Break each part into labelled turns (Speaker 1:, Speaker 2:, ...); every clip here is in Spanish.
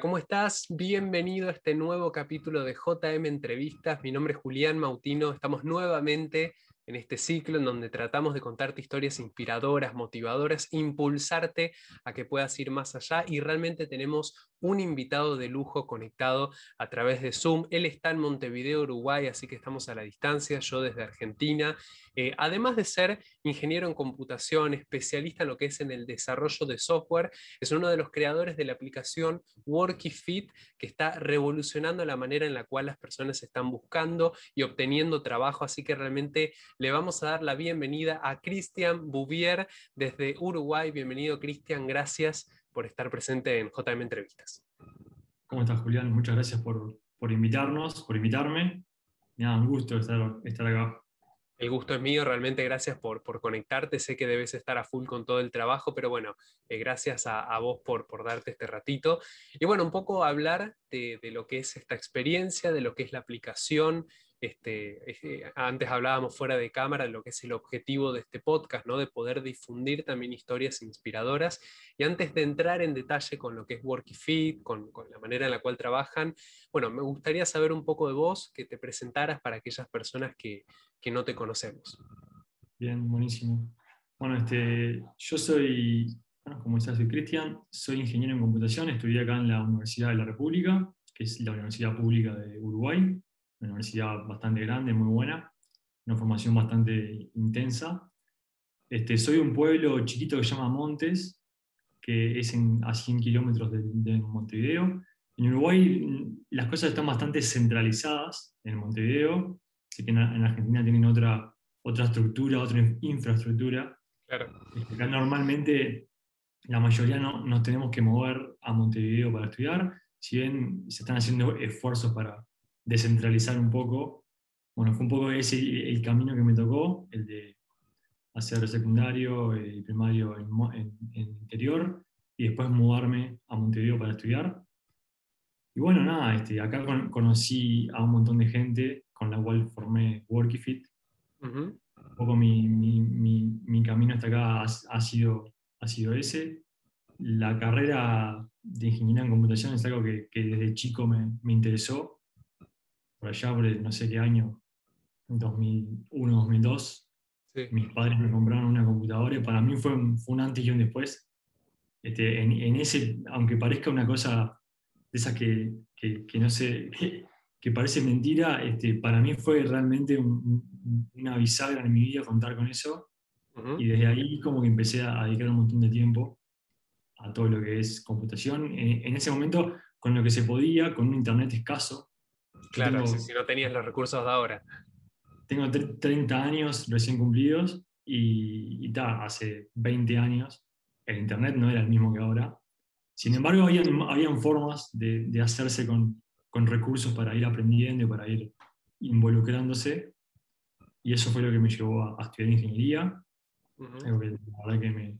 Speaker 1: ¿cómo estás? Bienvenido a este nuevo capítulo de JM Entrevistas. Mi nombre es Julián Mautino. Estamos nuevamente en este ciclo en donde tratamos de contarte historias inspiradoras, motivadoras, impulsarte a que puedas ir más allá y realmente tenemos un invitado de lujo conectado a través de Zoom. Él está en Montevideo, Uruguay, así que estamos a la distancia, yo desde Argentina. Eh, además de ser ingeniero en computación, especialista en lo que es en el desarrollo de software, es uno de los creadores de la aplicación WorkyFit, que está revolucionando la manera en la cual las personas están buscando y obteniendo trabajo, así que realmente le vamos a dar la bienvenida a Cristian Bouvier desde Uruguay. Bienvenido, Cristian, gracias por estar presente en JM Entrevistas.
Speaker 2: ¿Cómo estás, Julián? Muchas gracias por, por invitarnos, por invitarme. Me da un gusto estar, estar acá.
Speaker 1: El gusto es mío, realmente gracias por, por, conectarte. Sé que debes estar a full con todo el trabajo, pero bueno, eh, gracias a, a, vos por, por darte este ratito. Y bueno, un poco hablar de, de, lo que es esta experiencia, de lo que es la aplicación, este, eh, antes hablábamos fuera de cámara lo que es el objetivo de este podcast, ¿no? de poder difundir también historias inspiradoras. Y antes de entrar en detalle con lo que es WorkyFit, con, con la manera en la cual trabajan, bueno, me gustaría saber un poco de vos, que te presentaras para aquellas personas que, que no te conocemos.
Speaker 2: Bien, buenísimo. Bueno, este, yo soy, bueno, como ya soy Cristian, soy ingeniero en computación, estudié acá en la Universidad de la República, que es la Universidad Pública de Uruguay una universidad bastante grande, muy buena, una formación bastante intensa. Este, soy de un pueblo chiquito que se llama Montes, que es a 100 kilómetros de, de, Montevideo. En Uruguay las cosas están bastante centralizadas en Montevideo, así que en, en Argentina tienen otra, otra estructura, otra infraestructura.
Speaker 1: Claro.
Speaker 2: Este, acá normalmente la mayoría no, nos tenemos que mover a Montevideo para estudiar, si bien se están haciendo esfuerzos para, descentralizar un poco. Bueno, fue un poco ese el camino que me tocó, el de hacer secundario y primario en, en, interior y después mudarme a Montevideo para estudiar. Y bueno, nada, este, acá con, conocí a un montón de gente con la cual formé WorkyFit. Uh -huh. Un poco mi, mi, mi, mi, camino hasta acá ha, ha, sido, ha sido ese. La carrera de ingeniería en computación es algo que, que desde chico me, me interesó por allá, por no sé qué año, 2001, 2002, sí. mis padres me compraron una computadora y para mí fue un, fue un antes y un después. Este, en, en, ese, aunque parezca una cosa de esas que, que, que no sé, que, que, parece mentira, este, para mí fue realmente un, una bisagra en mi vida contar con eso. Uh -huh. Y desde ahí como que empecé a dedicar un montón de tiempo a todo lo que es computación. En, en ese momento, con lo que se podía, con un internet escaso,
Speaker 1: Claro, tengo, si no tenías los recursos de ahora.
Speaker 2: Tengo 30 años recién cumplidos y, y ta, hace 20 años el Internet no era el mismo que ahora. Sin embargo, habían, habían formas de, de hacerse con, con, recursos para ir aprendiendo para ir involucrándose. Y eso fue lo que me llevó a, a estudiar ingeniería. Uh -huh. Algo que la verdad que me,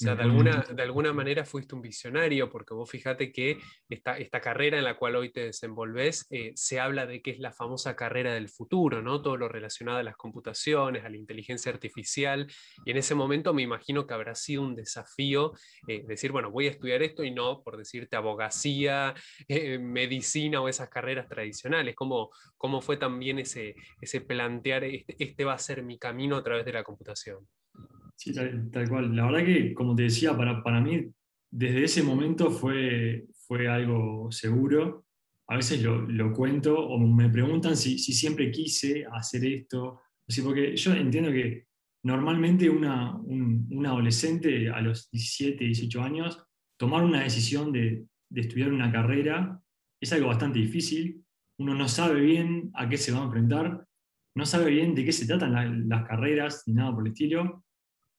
Speaker 1: sea, de alguna, de alguna manera fuiste un visionario, porque vos fíjate que esta, esta carrera en la cual hoy te desenvolves, eh, se habla de que es la famosa carrera del futuro, ¿no? Todo lo relacionado a las computaciones, a la inteligencia artificial, y en ese momento me imagino que habrá sido un desafío eh, decir, bueno, voy a estudiar esto y no, por decirte, abogacía, eh, medicina o esas carreras tradicionales. ¿Cómo, cómo fue también ese, ese plantear, este, este va a ser mi camino a través de la computación?
Speaker 2: Sí, tal, tal, cual. La verdad que, como te decía, para, para mí, desde ese momento fue, fue algo seguro. A veces lo, lo cuento o me preguntan si, si, siempre quise hacer esto. Así, porque yo entiendo que normalmente una, un, un, adolescente a los 17, 18 años, tomar una decisión de, de estudiar una carrera es algo bastante difícil. Uno no sabe bien a qué se va a enfrentar, no sabe bien de qué se tratan la, las carreras ni nada por el estilo.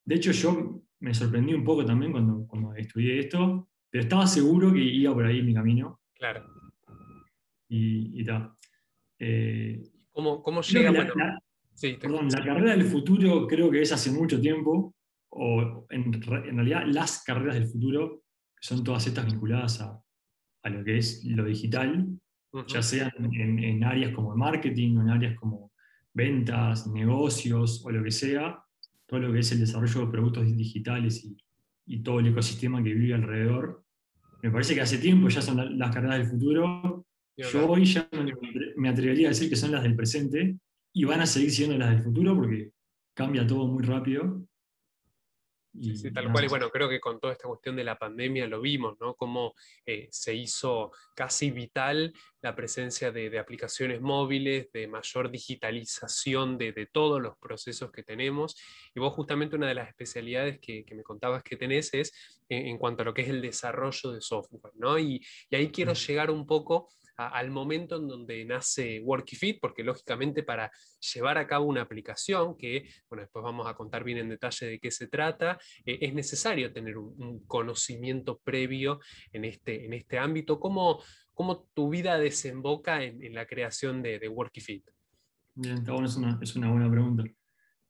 Speaker 2: De hecho, yo me sorprendí un poco también cuando, cuando estudié esto, pero estaba seguro que iba por ahí mi camino.
Speaker 1: Claro.
Speaker 2: Y, y tal.
Speaker 1: Eh, ¿Cómo, ¿Cómo, llega?
Speaker 2: La, la, sí, te perdón, la carrera del futuro creo que es hace mucho tiempo, o en, en, realidad las carreras del futuro son todas estas vinculadas a, a lo que es lo digital, uh -huh. ya sean en, en, áreas como marketing o en áreas como ventas, negocios o lo que sea, todo lo que es el desarrollo de productos digitales y, y todo el ecosistema que vive alrededor. me parece que hace tiempo ya son las carreras del futuro. Yo hoy ya me, atrevería a decir que son las del presente y van a seguir siendo las del futuro porque cambia todo muy rápido.
Speaker 1: Sí, tal cual. Y bueno, creo que con toda esta cuestión de la pandemia lo vimos, ¿no? Cómo eh, se hizo casi vital la presencia de, aplicaciones móviles, de mayor digitalización de, todos los procesos que tenemos. Y vos justamente una de las especialidades que, me contabas que tenés es en, cuanto a lo que es el desarrollo de software, ¿no? Y, y ahí quiero llegar un poco al momento en donde nace WorkyFit, porque lógicamente para llevar a cabo una aplicación, que bueno, después vamos a contar bien en detalle de qué se trata, eh, es necesario tener un, conocimiento previo en este, en este ámbito. ¿Cómo, cómo tu vida desemboca en, la creación de, de WorkyFit?
Speaker 2: Bien, está bueno, es una, es una buena pregunta.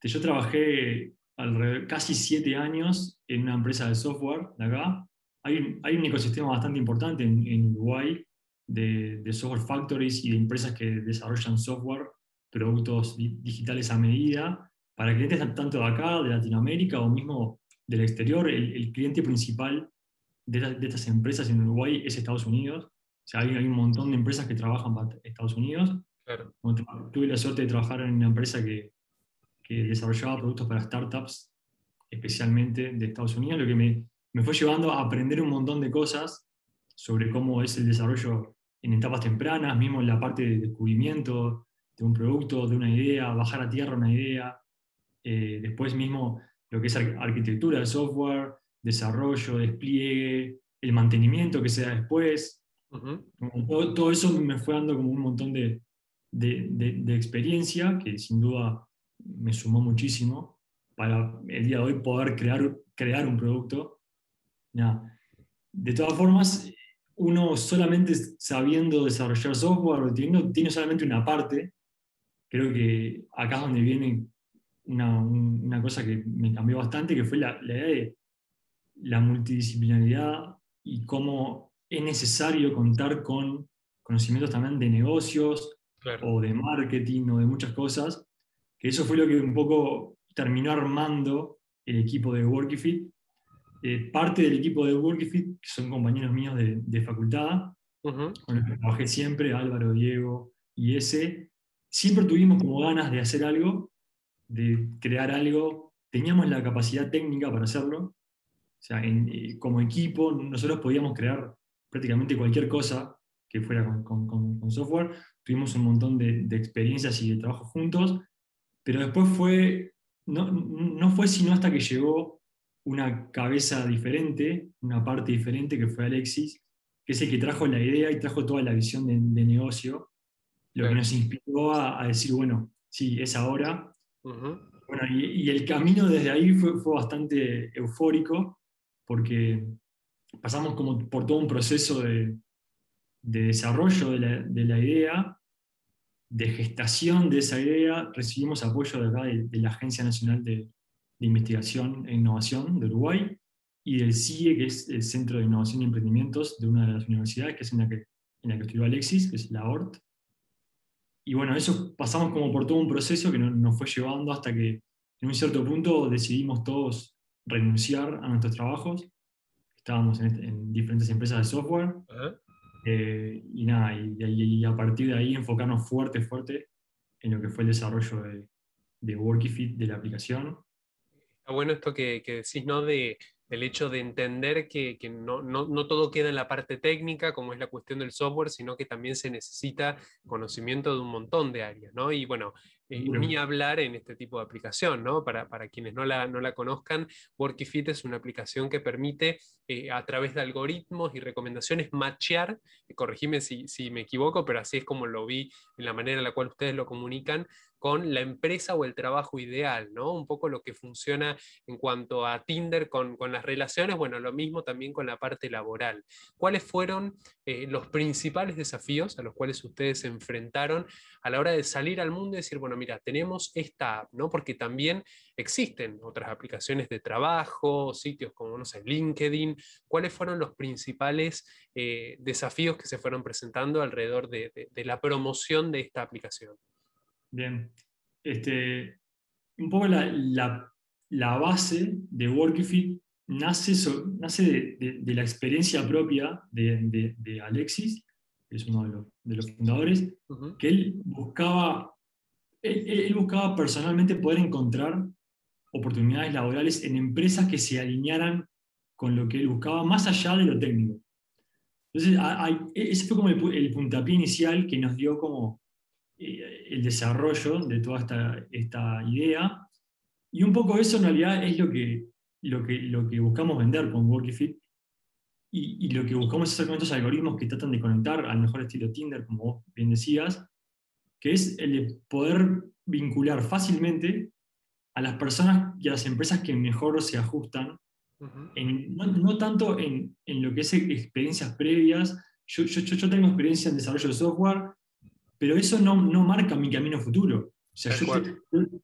Speaker 2: Yo trabajé alrededor, casi siete años en una empresa de software de acá. Hay, hay un ecosistema bastante importante en, en Uruguay de, software factories y de empresas que desarrollan software, productos digitales a medida, para clientes tanto de acá, de Latinoamérica o mismo del exterior. El, cliente principal de, estas empresas en Uruguay es Estados Unidos. O sea, hay, un montón de empresas que trabajan para Estados Unidos. Tuve la suerte de trabajar en una empresa que, que desarrollaba productos para startups, especialmente de Estados Unidos, lo que me, me fue llevando a aprender un montón de cosas sobre cómo es el desarrollo en etapas tempranas, mismo en la parte de descubrimiento de un producto, de una idea, bajar a tierra una idea, eh, después mismo lo que es arquitectura de software, desarrollo, despliegue, el mantenimiento que se da después. todo, eso me fue dando como un montón de, de, experiencia que sin duda me sumó muchísimo para el día de hoy poder crear, crear un producto. De todas formas, uno solamente sabiendo desarrollar software, tiene, tiene solamente una parte, creo que acá es donde viene una, cosa que me cambió bastante, que fue la, idea de la multidisciplinaridad y cómo es necesario contar con conocimientos también de negocios o de marketing o de muchas cosas, que eso fue lo que un poco terminó armando el equipo de Workifit eh, parte del equipo de Workifit, que son compañeros míos de, facultad, con los que trabajé siempre, Álvaro, Diego y ese, siempre tuvimos como ganas de hacer algo, de crear algo, teníamos la capacidad técnica para hacerlo, o sea, eh, como equipo nosotros podíamos crear prácticamente cualquier cosa que fuera con, software, tuvimos un montón de, experiencias y de trabajo juntos, pero después fue, no, no fue sino hasta que llegó una cabeza diferente, una parte diferente que fue Alexis, que es el que trajo la idea y trajo toda la visión de, negocio, lo que nos inspiró a, decir, bueno, sí, es ahora. bueno, y, el camino desde ahí fue, fue bastante eufórico, porque pasamos como por todo un proceso de, de desarrollo de la, de la, idea, de gestación de esa idea, recibimos apoyo de, de la Agencia Nacional de, de Investigación e Innovación de Uruguay y del CIE, que es el Centro de Innovación y Emprendimientos de una de las universidades, que es en la que, en la que estudió Alexis, que es la ORT. Y bueno, eso pasamos como por todo un proceso que nos fue llevando hasta que en un cierto punto decidimos todos renunciar a nuestros trabajos. Estábamos en, este, diferentes empresas de software. Eh, y nada, y, a partir de ahí enfocarnos fuerte, fuerte en lo que fue el desarrollo de, de Workifit, de la aplicación,
Speaker 1: bueno esto que, decís, ¿no? De, del hecho de entender que, no, no, todo queda en la parte técnica, como es la cuestión del software, sino que también se necesita conocimiento de un montón de áreas, ¿no? Y bueno, eh, ni hablar en este tipo de aplicación, ¿no? Para, quienes no la, no la conozcan, Workifit es una aplicación que permite eh, a través de algoritmos y recomendaciones machear, corregime si, si me equivoco, pero así es como lo vi en la manera en la cual ustedes lo comunican, con la empresa o el trabajo ideal, ¿no? Un poco lo que funciona en cuanto a Tinder con, las relaciones, bueno, lo mismo también con la parte laboral. ¿Cuáles fueron eh, los principales desafíos a los cuales ustedes se enfrentaron a la hora de salir al mundo y decir, bueno, mira, tenemos esta app, ¿no? Porque también existen otras aplicaciones de trabajo, sitios como, no sé, LinkedIn. ¿Cuáles fueron los principales eh, desafíos que se fueron presentando alrededor de la promoción de esta aplicación?
Speaker 2: Bien. Este, un poco la, base de Workifit nace, nace de, la experiencia propia de, Alexis, que es uno de los, fundadores, que él buscaba, él, buscaba personalmente poder encontrar oportunidades laborales en empresas que se alinearan con lo que él buscaba, más allá de lo técnico. Entonces, ese fue como el, puntapié inicial que nos dio como el desarrollo de toda esta, esta idea. Y un poco eso en realidad es lo que, lo que, lo que buscamos vender con Workifit y, y lo que buscamos hacer con estos algoritmos que tratan de conectar al mejor estilo Tinder, como vos bien decías, que es el de poder vincular fácilmente a las personas y a las empresas que mejor se ajustan, no, tanto en, en, lo que es experiencias previas. Yo, yo, yo, tengo experiencia en desarrollo de software, pero eso no, no marca mi camino futuro. O sea, yo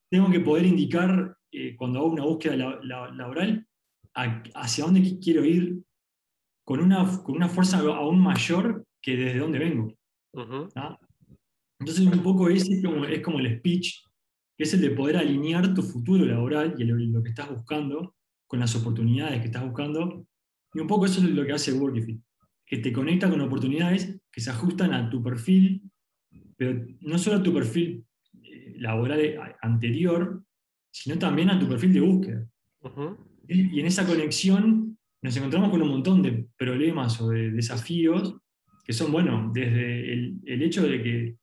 Speaker 2: tengo que poder indicar eh, cuando hago una búsqueda laboral hacia dónde quiero ir con una, con una fuerza aún mayor que desde dónde vengo. Entonces, un poco ese es como, es como el speech que es el de poder alinear tu futuro laboral y lo, que estás buscando con las oportunidades que estás buscando. Y un poco eso es lo que hace Workify, que te conecta con oportunidades que se ajustan a tu perfil, pero no solo a tu perfil eh, laboral anterior, sino también a tu perfil de búsqueda. y, en esa conexión nos encontramos con un montón de problemas o de desafíos que son, bueno, desde el, el hecho de que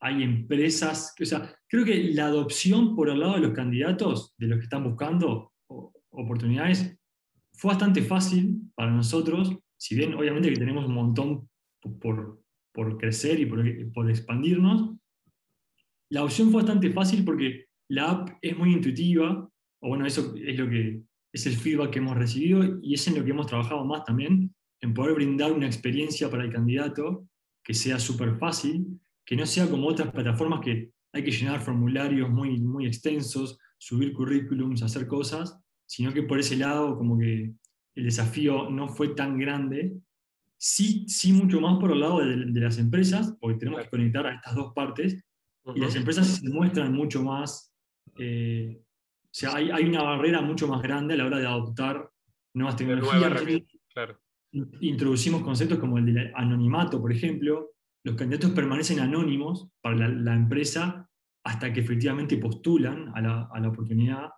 Speaker 2: hay empresas, o sea, creo que la adopción por el lado de los candidatos, de los que están buscando oportunidades, fue bastante fácil para nosotros, si bien obviamente que tenemos un montón por, por crecer y por, por expandirnos, la opción fue bastante fácil porque la app es muy intuitiva, o bueno, eso es lo que es el feedback que hemos recibido y es en lo que hemos trabajado más también, en poder brindar una experiencia para el candidato que sea súper fácil, que no sea como otras plataformas que hay que llenar formularios muy, muy extensos, subir currículums, hacer cosas, sino que por ese lado como que el desafío no fue tan grande. Sí, sí mucho más por el lado de, las empresas, porque tenemos que conectar a estas dos partes, y las empresas se muestran mucho más, eh, o sea, hay, hay, una barrera mucho más grande a la hora de adoptar nuevas tecnologías. Introducimos conceptos como el del anonimato, por ejemplo, los candidatos permanecen anónimos para la, empresa hasta que efectivamente postulan a la, oportunidad.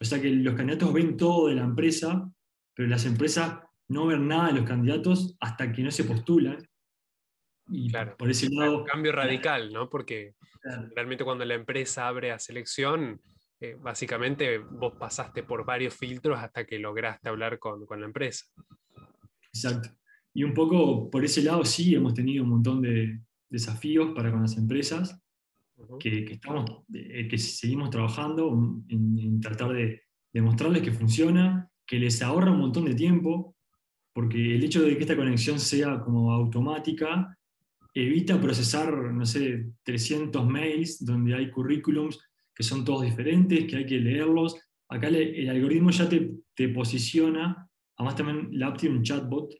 Speaker 2: O sea que los candidatos ven todo de la empresa, pero las empresas no ven nada de los candidatos hasta que no se postulan.
Speaker 1: Y por ese lado. Un cambio radical, ¿no? Porque realmente cuando la empresa abre a selección, eh, básicamente vos pasaste por varios filtros hasta que lograste hablar con, con la empresa.
Speaker 2: Exacto. Y un poco por ese lado sí hemos tenido un montón de desafíos para con las empresas que, estamos, eh, que seguimos trabajando en, tratar de demostrarles que funciona, que les ahorra un montón de tiempo, porque el hecho de que esta conexión sea como automática evita procesar, no sé, 300 mails donde hay currículums que son todos diferentes, que hay que leerlos. Acá el algoritmo ya te, te posiciona, además también la app tiene un chatbot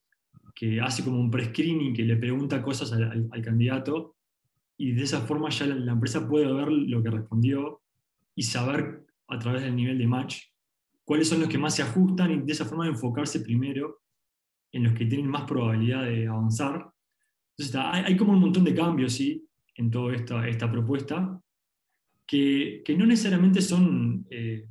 Speaker 2: que hace como un pre-screening, que le pregunta cosas al, candidato, y de esa forma ya la, empresa puede ver lo que respondió y saber a través del nivel de match cuáles son los que más se ajustan y de esa forma enfocarse primero en los que tienen más probabilidad de avanzar. Entonces hay, como un montón de cambios ¿sí? en toda esta, esta propuesta, que, que no necesariamente son eh,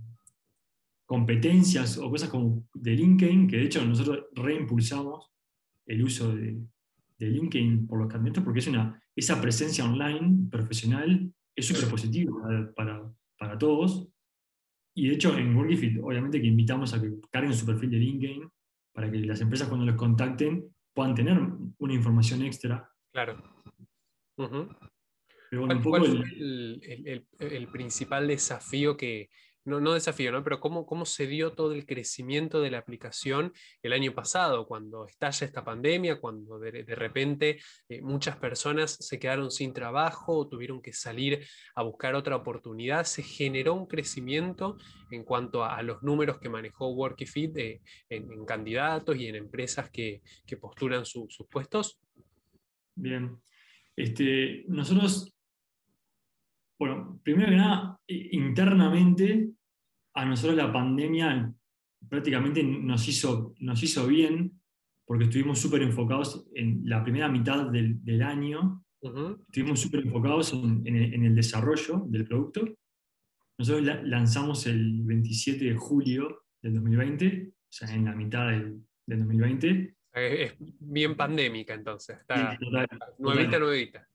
Speaker 2: competencias o cosas como de LinkedIn, que de hecho nosotros reimpulsamos el uso de, LinkedIn por los candidatos, porque es una, esa presencia online profesional es súper positiva para, para, todos. Y de hecho, en Workifit, obviamente que invitamos a que carguen su perfil de LinkedIn para que las empresas cuando los contacten puedan tener una información extra.
Speaker 1: Claro. ¿Cuál, fue el, principal desafío que, no, no desafío, ¿no? pero cómo, cómo se dio todo el crecimiento de la aplicación el año pasado, cuando estalla esta pandemia, cuando de, repente eh, muchas personas se quedaron sin trabajo o tuvieron que salir a buscar otra oportunidad, se generó un crecimiento en cuanto a, los números que manejó Workifit eh, en, candidatos y en empresas que, postulan sus puestos.
Speaker 2: Bien. Este, nosotros bueno, primero que nada, internamente, a nosotros la pandemia prácticamente nos hizo, nos hizo bien porque estuvimos súper enfocados en la primera mitad del, del año, estuvimos súper enfocados en, en, el desarrollo del producto. Nosotros lanzamos el 27 de julio del 2020, o sea, en la mitad del, del 2020.
Speaker 1: Es bien pandémica entonces, está nuevita, nuevita.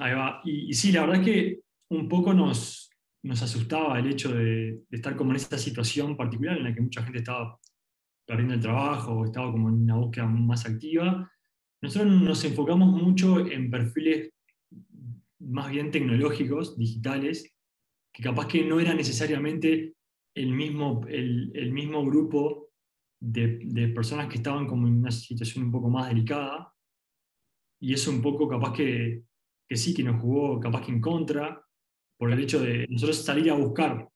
Speaker 2: Ahí va. Y, y, sí, la verdad es que un poco nos, asustaba el hecho de, estar como en esta situación particular en la que mucha gente estaba perdiendo el trabajo o estaba como en una búsqueda más activa. Nosotros nos enfocamos mucho en perfiles más bien tecnológicos, digitales, que capaz que no era necesariamente el mismo, el, mismo grupo de, de, personas que estaban como en una situación un poco más delicada. Y eso un poco capaz que, que sí, que nos jugó capaz que en contra, por el hecho de nosotros salir a buscar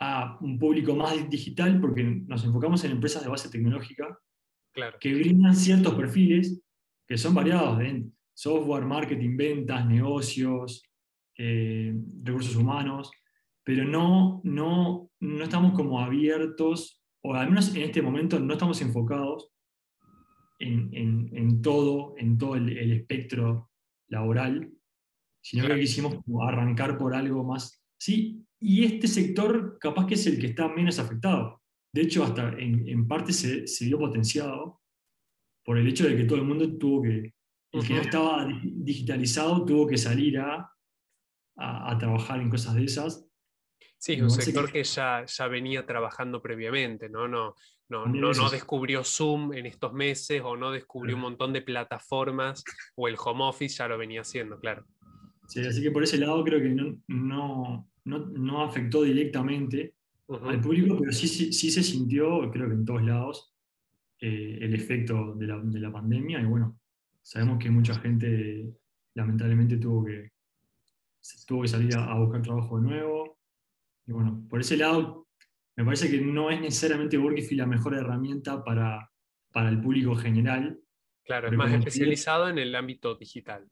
Speaker 2: a un público más digital porque nos enfocamos en empresas de base tecnológica
Speaker 1: claro.
Speaker 2: que brindan ciertos perfiles que son variados, de software, marketing, ventas, negocios, eh, recursos humanos, pero no, no, no estamos como abiertos, o al menos en este momento no estamos enfocados en, en, en todo, en todo el, el espectro laboral, sino claro. que quisimos arrancar por algo más. Sí, y este sector capaz que es el que está menos afectado. De hecho, hasta en, en parte se, se, vio potenciado por el hecho de que todo el mundo tuvo que, el que no estaba digitalizado tuvo que salir a, a, a trabajar en cosas de esas.
Speaker 1: Sí, un sector que ya, ya venía trabajando previamente, ¿no? No, no, no, no, descubrió Zoom en estos meses o no descubrió un montón de plataformas o el home office ya lo venía haciendo, claro.
Speaker 2: Sí, así que por ese lado creo que no, no, no, no afectó directamente uh -huh. al público, pero sí, sí, sí, se sintió, creo que en todos lados, eh, el efecto de la, de la, pandemia. Y bueno, sabemos que mucha gente lamentablemente tuvo que, tuvo que salir a, a buscar trabajo de nuevo. Y bueno, por ese lado, me parece que no es necesariamente Workify la mejor herramienta para, para el público general,
Speaker 1: Claro, es más especializado en el ámbito digital.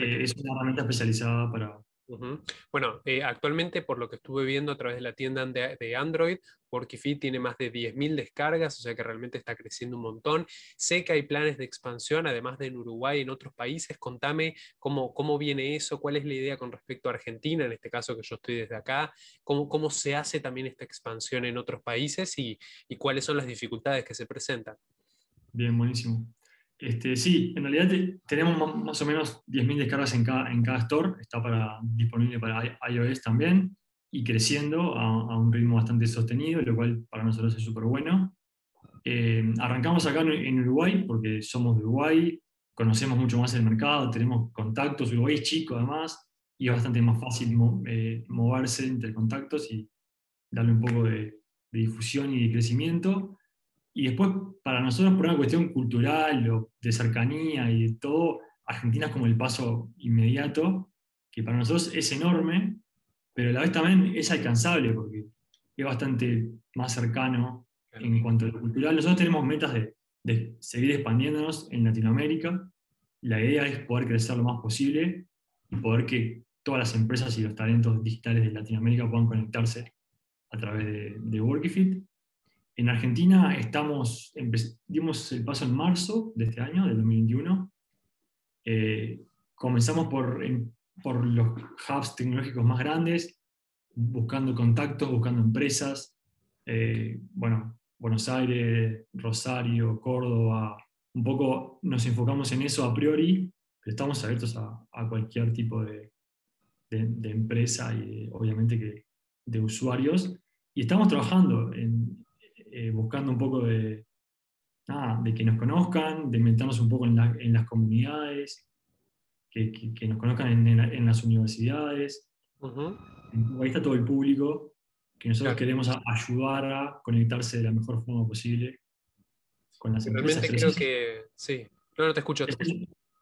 Speaker 2: Eh, es una herramienta especializada para...
Speaker 1: Uh -huh. Bueno, eh, actualmente por lo que estuve viendo a través de la tienda de, de Android, Workify tiene más de 10.000 descargas, o sea que realmente está creciendo un montón. Sé que hay planes de expansión, además de en Uruguay y en otros países. Contame cómo, cómo viene eso, cuál es la idea con respecto a Argentina, en este caso que yo estoy desde acá, cómo, cómo se hace también esta expansión en otros países y, y cuáles son las dificultades que se presentan.
Speaker 2: Bien, buenísimo. Este, sí, en realidad te, tenemos más o menos 10.000 descargas en cada, en cada store, está para, disponible para iOS también y creciendo a, un ritmo bastante sostenido, lo cual para nosotros es súper bueno. Eh, arrancamos acá en, Uruguay porque somos de Uruguay, conocemos mucho más el mercado, tenemos contactos, Uruguay es chico además y es bastante más fácil eh, moverse entre contactos y darle un poco de, de difusión y de crecimiento. Y después, para nosotros, por una cuestión cultural o de cercanía y de todo, Argentina es como el paso inmediato, que para nosotros es enorme, pero a la vez también es alcanzable, porque es bastante más cercano en cuanto a lo cultural. Nosotros tenemos metas de, de seguir expandiéndonos en Latinoamérica. La idea es poder crecer lo más posible y poder que todas las empresas y los talentos digitales de Latinoamérica puedan conectarse a través de, de Workifit. En Argentina estamos, dimos el paso en marzo de este año, del 2021. Eh, comenzamos por, por los hubs tecnológicos más grandes, buscando contactos, buscando empresas. Eh, bueno, Buenos Aires, Rosario, Córdoba, un poco nos enfocamos en eso a priori, pero estamos abiertos a, a cualquier tipo de, de, de, empresa y obviamente que de usuarios. Y estamos trabajando en, eh, buscando un poco de, nada, de que nos conozcan, de meternos un poco en, la, en las comunidades, que, que, que, nos conozcan en, en, en las universidades. Uh -huh. Ahí está todo el público que nosotros claro. queremos a, ayudar a conectarse de la mejor forma posible
Speaker 1: con las Realmente empresas. creo que sí, claro, te escucho.
Speaker 2: Es,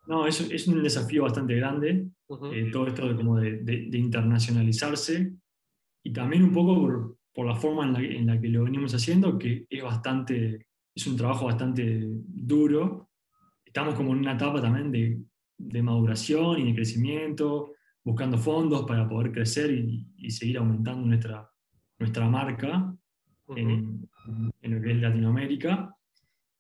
Speaker 2: no, es, es, un desafío bastante grande, uh -huh. eh, todo esto de, como de, de, de, internacionalizarse y también un poco por, por la forma en la, en la, que lo venimos haciendo, que es bastante, es un trabajo bastante duro. Estamos como en una etapa también de, de maduración y de crecimiento, buscando fondos para poder crecer y, y seguir aumentando nuestra, nuestra marca. en, lo que es Latinoamérica.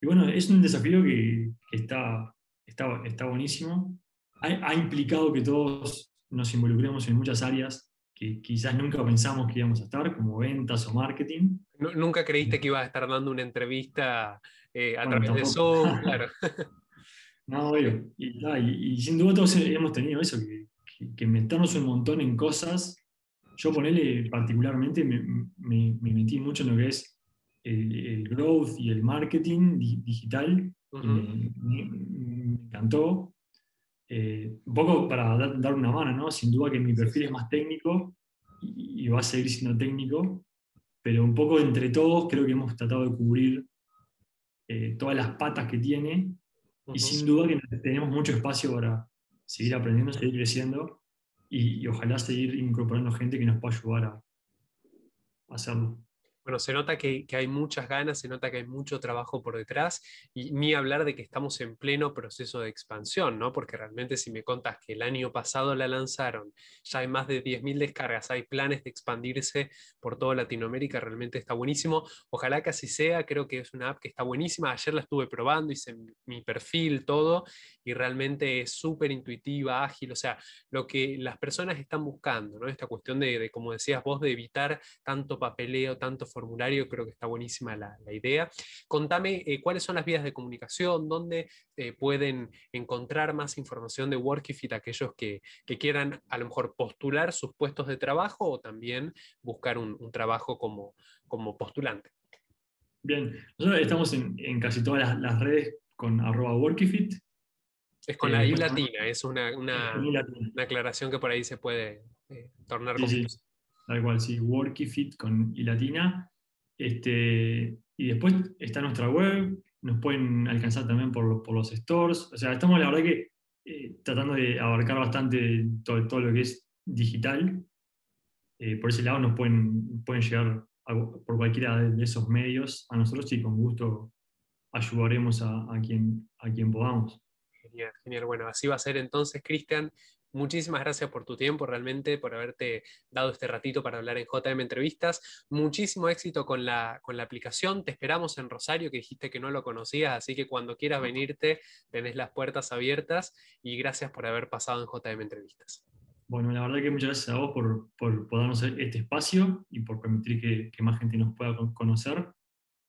Speaker 2: Y bueno, es un desafío que, está, está, está, buenísimo. Ha, ha, implicado que todos nos involucremos en muchas áreas que quizás nunca pensamos que íbamos a estar, como ventas o marketing.
Speaker 1: Nunca creíste que ibas a estar dando una entrevista eh, a través de Zoom, claro.
Speaker 2: no, obvio. Y, sin duda todos hemos tenido eso, que, que, meternos un montón en cosas. Yo ponele particularmente, me, me, metí mucho en lo que es el, growth y el marketing digital. me, encantó. Eh, un poco para dar, una mano, ¿no? Sin duda que mi perfil es más técnico y, va a seguir siendo técnico, pero un poco entre todos creo que hemos tratado de cubrir eh, todas las patas que tiene y sin duda que tenemos mucho espacio para seguir aprendiendo, seguir creciendo y, ojalá seguir incorporando gente que nos pueda ayudar a hacerlo.
Speaker 1: Bueno, se nota que, hay muchas ganas, se nota que hay mucho trabajo por detrás y ni hablar de que estamos en pleno proceso de expansión, ¿no? Porque realmente si me contas que el año pasado la lanzaron, ya hay más de 10.000 descargas, hay planes de expandirse por toda Latinoamérica, realmente está buenísimo. Ojalá que así sea, creo que es una app que está buenísima. Ayer la estuve probando, hice mi perfil, todo, y realmente es súper intuitiva, ágil, o sea, lo que las personas están buscando, ¿no? Esta cuestión de, de, como decías vos, de evitar tanto papeleo, tanto formulario, creo que está buenísima la, idea. Contame eh, cuáles son las vías de comunicación, dónde eh, pueden encontrar más información de Workifit aquellos que, quieran a lo mejor postular sus puestos de trabajo o también buscar un, trabajo como, como postulante.
Speaker 2: Bien, nosotros estamos en, casi todas las, redes con arroba Workifit.
Speaker 1: Es con la I latina, es una, una, aclaración que por ahí se puede tornar sí,
Speaker 2: tal cual, sí, Workifit con I latina. Este, y después está nuestra web, nos pueden alcanzar también por, por los stores. O sea, estamos la verdad que eh, tratando de abarcar bastante todo, todo lo que es digital. Eh, por ese lado nos pueden, pueden llegar por cualquiera de, esos medios a nosotros y con gusto ayudaremos a, a, quien, a quien podamos.
Speaker 1: Genial, genial. Bueno, así va a ser entonces, Cristian. Muchísimas gracias por tu tiempo, realmente, por haberte dado este ratito para hablar en JM Entrevistas. Muchísimo éxito con la, con la aplicación. Te esperamos en Rosario, que dijiste que no lo conocías, así que cuando quieras venirte, tenés las puertas abiertas y gracias por haber pasado en JM Entrevistas.
Speaker 2: Bueno, la verdad que muchas gracias a vos por, por, darnos este espacio y por permitir que, que, más gente nos pueda conocer.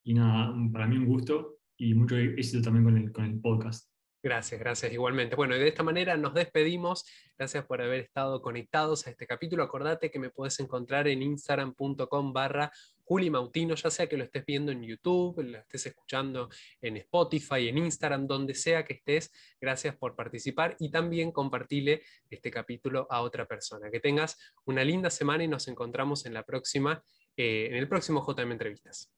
Speaker 2: Y nada, para mí un gusto y mucho éxito también con el, con el podcast.
Speaker 1: Gracias, gracias igualmente. Bueno, y de esta manera nos despedimos. Gracias por haber estado conectados a este capítulo. Acordate que me puedes encontrar en instagram.com barra Juli Mautino, ya sea que lo estés viendo en YouTube, lo estés escuchando en Spotify, en Instagram, donde sea que estés. Gracias por participar y también compartirle este capítulo a otra persona. Que tengas una linda semana y nos encontramos en la próxima, eh, en el próximo JM Entrevistas.